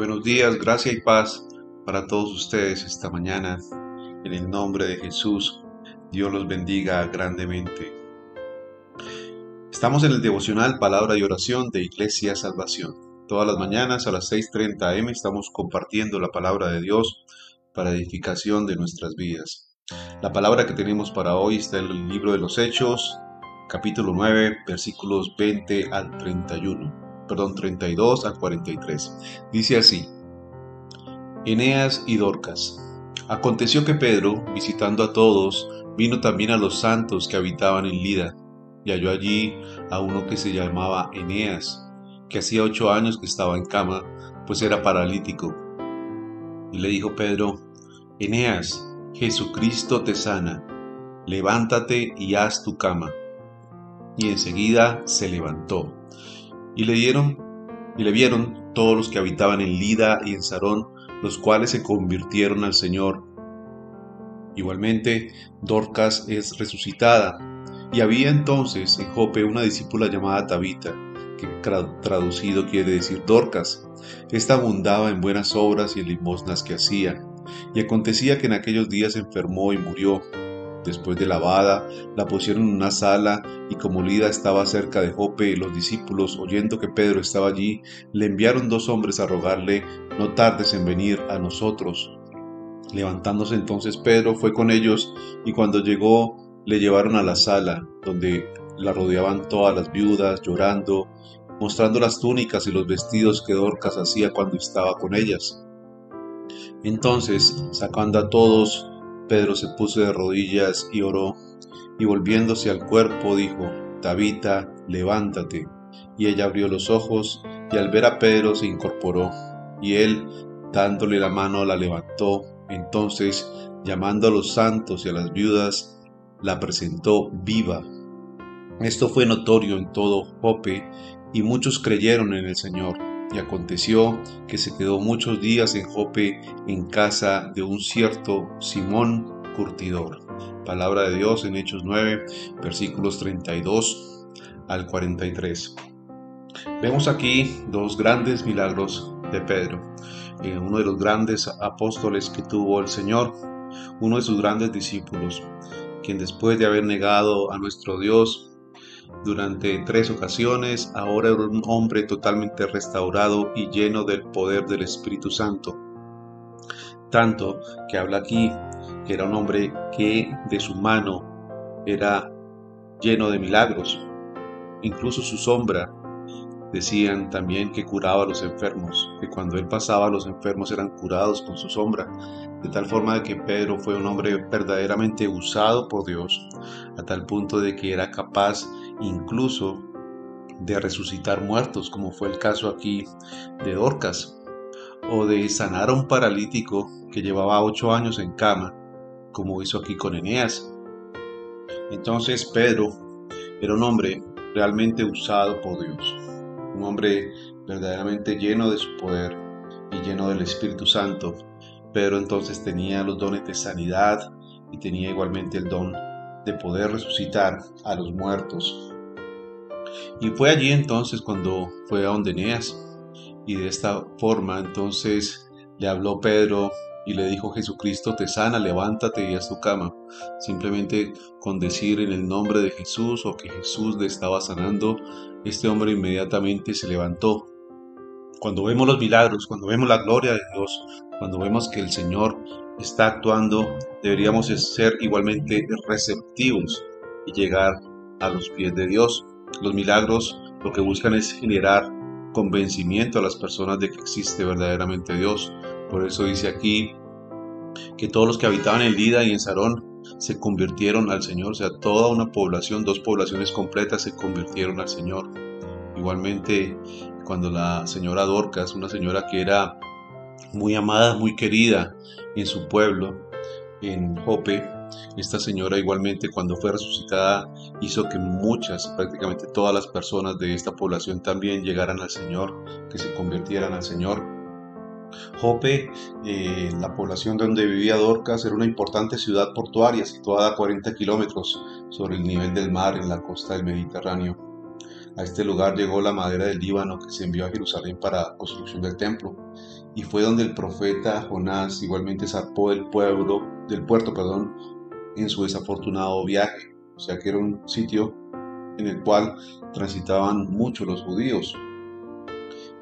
Buenos días, gracia y paz para todos ustedes esta mañana. En el nombre de Jesús, Dios los bendiga grandemente. Estamos en el devocional Palabra y Oración de Iglesia Salvación. Todas las mañanas a las 6.30 am estamos compartiendo la palabra de Dios para edificación de nuestras vidas. La palabra que tenemos para hoy está en el libro de los Hechos, capítulo 9, versículos 20 al 31 perdón, 32 a 43. Dice así, Eneas y Dorcas. Aconteció que Pedro, visitando a todos, vino también a los santos que habitaban en Lida, y halló allí a uno que se llamaba Eneas, que hacía ocho años que estaba en cama, pues era paralítico. Y le dijo Pedro, Eneas, Jesucristo te sana, levántate y haz tu cama. Y enseguida se levantó y le dieron y le vieron todos los que habitaban en Lida y en Sarón, los cuales se convirtieron al Señor. Igualmente, Dorcas es resucitada, y había entonces en Jope una discípula llamada Tabita, que traducido quiere decir Dorcas. Esta abundaba en buenas obras y en limosnas que hacía, y acontecía que en aquellos días enfermó y murió, Después de lavada, la pusieron en una sala y como Lida estaba cerca de Jope, los discípulos, oyendo que Pedro estaba allí, le enviaron dos hombres a rogarle, no tardes en venir a nosotros. Levantándose entonces Pedro fue con ellos y cuando llegó le llevaron a la sala, donde la rodeaban todas las viudas, llorando, mostrando las túnicas y los vestidos que Dorcas hacía cuando estaba con ellas. Entonces, sacando a todos, Pedro se puso de rodillas y oró, y volviéndose al cuerpo dijo, Tabita, levántate. Y ella abrió los ojos, y al ver a Pedro se incorporó, y él, dándole la mano, la levantó. Entonces, llamando a los santos y a las viudas, la presentó viva. Esto fue notorio en todo Jope, y muchos creyeron en el Señor. Y aconteció que se quedó muchos días en Jope en casa de un cierto Simón Curtidor. Palabra de Dios en Hechos 9, versículos 32 al 43. Vemos aquí dos grandes milagros de Pedro, eh, uno de los grandes apóstoles que tuvo el Señor, uno de sus grandes discípulos, quien después de haber negado a nuestro Dios, durante tres ocasiones, ahora era un hombre totalmente restaurado y lleno del poder del Espíritu Santo. Tanto que habla aquí que era un hombre que de su mano era lleno de milagros. Incluso su sombra decían también que curaba a los enfermos, que cuando él pasaba los enfermos eran curados con su sombra, de tal forma que Pedro fue un hombre verdaderamente usado por Dios, a tal punto de que era capaz incluso de resucitar muertos, como fue el caso aquí de Dorcas, o de sanar a un paralítico que llevaba ocho años en cama, como hizo aquí con Eneas. Entonces Pedro era un hombre realmente usado por Dios, un hombre verdaderamente lleno de su poder y lleno del Espíritu Santo. Pedro entonces tenía los dones de sanidad y tenía igualmente el don de poder resucitar a los muertos. Y fue allí entonces cuando fue a donde Eneas. Y de esta forma entonces le habló Pedro y le dijo Jesucristo te sana, levántate y haz tu cama. Simplemente con decir en el nombre de Jesús o que Jesús le estaba sanando, este hombre inmediatamente se levantó. Cuando vemos los milagros, cuando vemos la gloria de Dios, cuando vemos que el Señor está actuando, deberíamos ser igualmente receptivos y llegar a los pies de Dios. Los milagros lo que buscan es generar convencimiento a las personas de que existe verdaderamente Dios. Por eso dice aquí que todos los que habitaban en Lida y en Sarón se convirtieron al Señor, o sea, toda una población, dos poblaciones completas se convirtieron al Señor. Igualmente, cuando la señora Dorcas, una señora que era muy amada, muy querida en su pueblo, en Jope, esta señora igualmente cuando fue resucitada hizo que muchas, prácticamente todas las personas de esta población también llegaran al Señor, que se convirtieran al Señor. Jope, eh, la población donde vivía Dorcas, era una importante ciudad portuaria situada a 40 kilómetros sobre el nivel del mar en la costa del Mediterráneo. A este lugar llegó la madera del Líbano que se envió a Jerusalén para construcción del templo. Y fue donde el profeta Jonás igualmente zarpó del pueblo, del puerto, perdón, en su desafortunado viaje. O sea que era un sitio en el cual transitaban mucho los judíos.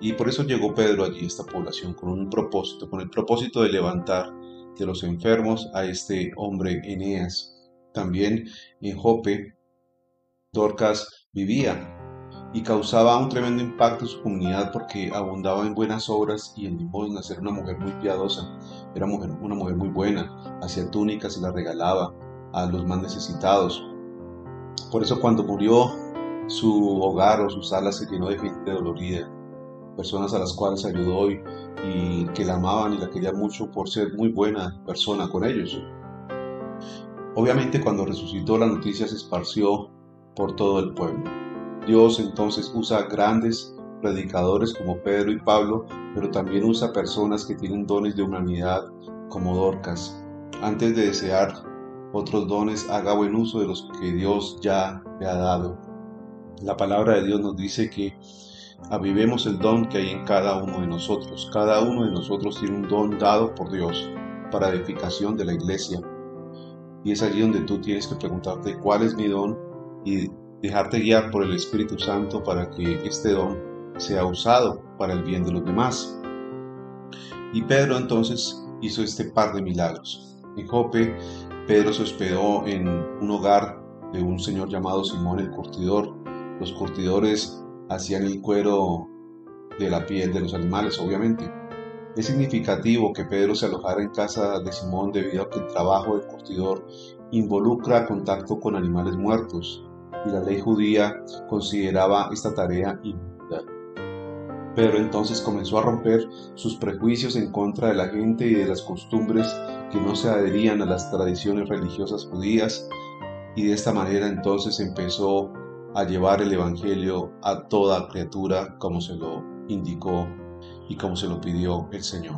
Y por eso llegó Pedro allí, esta población, con un propósito, con el propósito de levantar de los enfermos a este hombre Eneas. También en Jope, Dorcas vivía y causaba un tremendo impacto en su comunidad porque abundaba en buenas obras y en limosnas. Era una mujer muy piadosa, era mujer, una mujer muy buena, hacía túnicas y las regalaba a los más necesitados. Por eso cuando murió su hogar o su sala se llenó de gente dolorida, personas a las cuales ayudó y, y que la amaban y la querían mucho por ser muy buena persona con ellos. Obviamente cuando resucitó la noticia se esparció por todo el pueblo. Dios entonces usa grandes predicadores como Pedro y Pablo, pero también usa personas que tienen dones de humanidad como Dorcas. Antes de desear otros dones, haga buen uso de los que Dios ya le ha dado. La palabra de Dios nos dice que avivemos el don que hay en cada uno de nosotros. Cada uno de nosotros tiene un don dado por Dios para edificación de la iglesia. Y es allí donde tú tienes que preguntarte cuál es mi don y dejarte guiar por el Espíritu Santo para que este don sea usado para el bien de los demás. Y Pedro entonces hizo este par de milagros. En Jope, Pedro se hospedó en un hogar de un señor llamado Simón el Curtidor. Los curtidores hacían el cuero de la piel de los animales, obviamente. Es significativo que Pedro se alojara en casa de Simón debido a que el trabajo del curtidor involucra contacto con animales muertos y la ley judía consideraba esta tarea inmunda. Pedro entonces comenzó a romper sus prejuicios en contra de la gente y de las costumbres que no se adherían a las tradiciones religiosas judías y de esta manera entonces empezó a llevar el Evangelio a toda criatura como se lo indicó y como se lo pidió el Señor.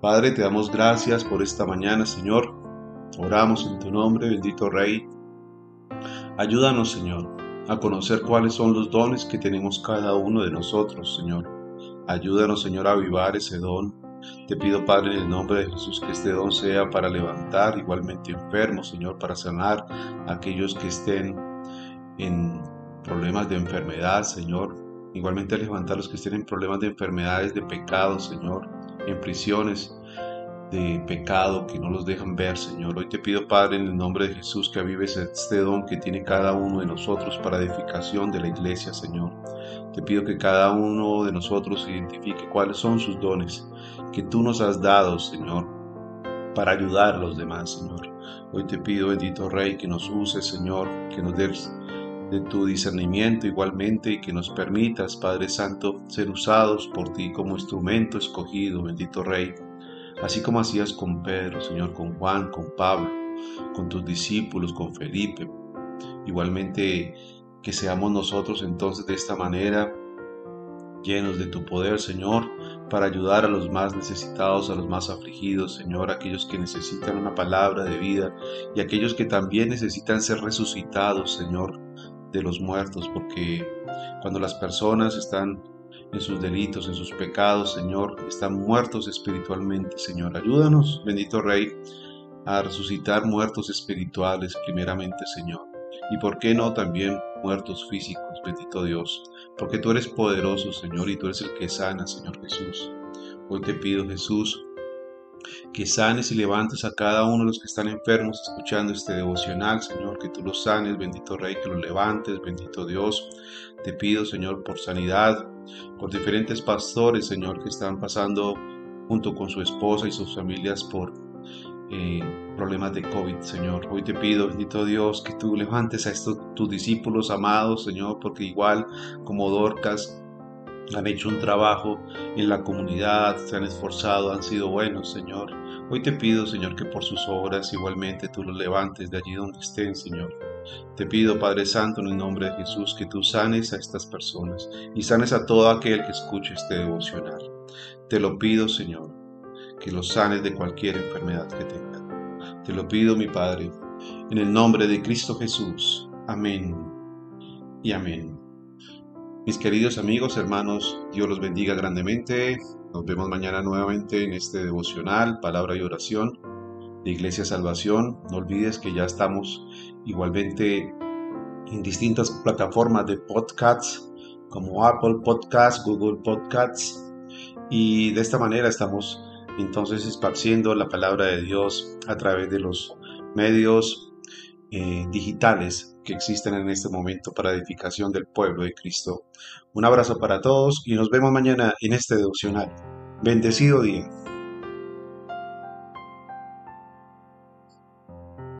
Padre, te damos gracias por esta mañana, Señor. Oramos en tu nombre, bendito Rey. Ayúdanos, Señor, a conocer cuáles son los dones que tenemos cada uno de nosotros, Señor. Ayúdanos, Señor, a avivar ese don. Te pido, Padre, en el nombre de Jesús, que este don sea para levantar igualmente enfermos, Señor, para sanar a aquellos que estén en problemas de enfermedad, Señor. Igualmente levantar a los que estén en problemas de enfermedades, de pecados, Señor, en prisiones de pecado que no los dejan ver, Señor. Hoy te pido, Padre, en el nombre de Jesús, que avives este don que tiene cada uno de nosotros para edificación de la iglesia, Señor. Te pido que cada uno de nosotros identifique cuáles son sus dones que tú nos has dado, Señor, para ayudar a los demás, Señor. Hoy te pido, bendito Rey, que nos uses, Señor, que nos des de tu discernimiento igualmente y que nos permitas, Padre Santo, ser usados por ti como instrumento escogido, bendito Rey así como hacías con Pedro, Señor, con Juan, con Pablo, con tus discípulos, con Felipe. Igualmente que seamos nosotros entonces de esta manera llenos de tu poder, Señor, para ayudar a los más necesitados, a los más afligidos, Señor, aquellos que necesitan una palabra de vida y aquellos que también necesitan ser resucitados, Señor, de los muertos, porque cuando las personas están en sus delitos, en sus pecados, Señor, están muertos espiritualmente, Señor. Ayúdanos, bendito Rey, a resucitar muertos espirituales primeramente, Señor. Y por qué no también muertos físicos, bendito Dios. Porque tú eres poderoso, Señor, y tú eres el que sana, Señor Jesús. Hoy te pido, Jesús, que sanes y levantes a cada uno de los que están enfermos escuchando este devocional, Señor, que tú los sanes, bendito Rey, que los levantes, bendito Dios. Te pido, Señor, por sanidad, por diferentes pastores, Señor, que están pasando junto con su esposa y sus familias por eh, problemas de COVID, Señor. Hoy te pido, bendito Dios, que tú levantes a estos tus discípulos amados, Señor, porque igual como Dorcas, han hecho un trabajo en la comunidad, se han esforzado, han sido buenos, Señor. Hoy te pido, Señor, que por sus obras igualmente tú los levantes de allí donde estén, Señor. Te pido, Padre Santo, en el nombre de Jesús, que tú sanes a estas personas y sanes a todo aquel que escuche este devocional. Te lo pido, Señor, que los sanes de cualquier enfermedad que tengan. Te lo pido, mi Padre, en el nombre de Cristo Jesús. Amén y amén. Mis queridos amigos, hermanos, Dios los bendiga grandemente. Nos vemos mañana nuevamente en este devocional, palabra y oración de Iglesia Salvación. No olvides que ya estamos igualmente en distintas plataformas de podcasts como Apple Podcasts, Google Podcasts y de esta manera estamos entonces esparciendo la palabra de Dios a través de los medios eh, digitales que existen en este momento para edificación del pueblo de Cristo. Un abrazo para todos y nos vemos mañana en este devocional. Bendecido día.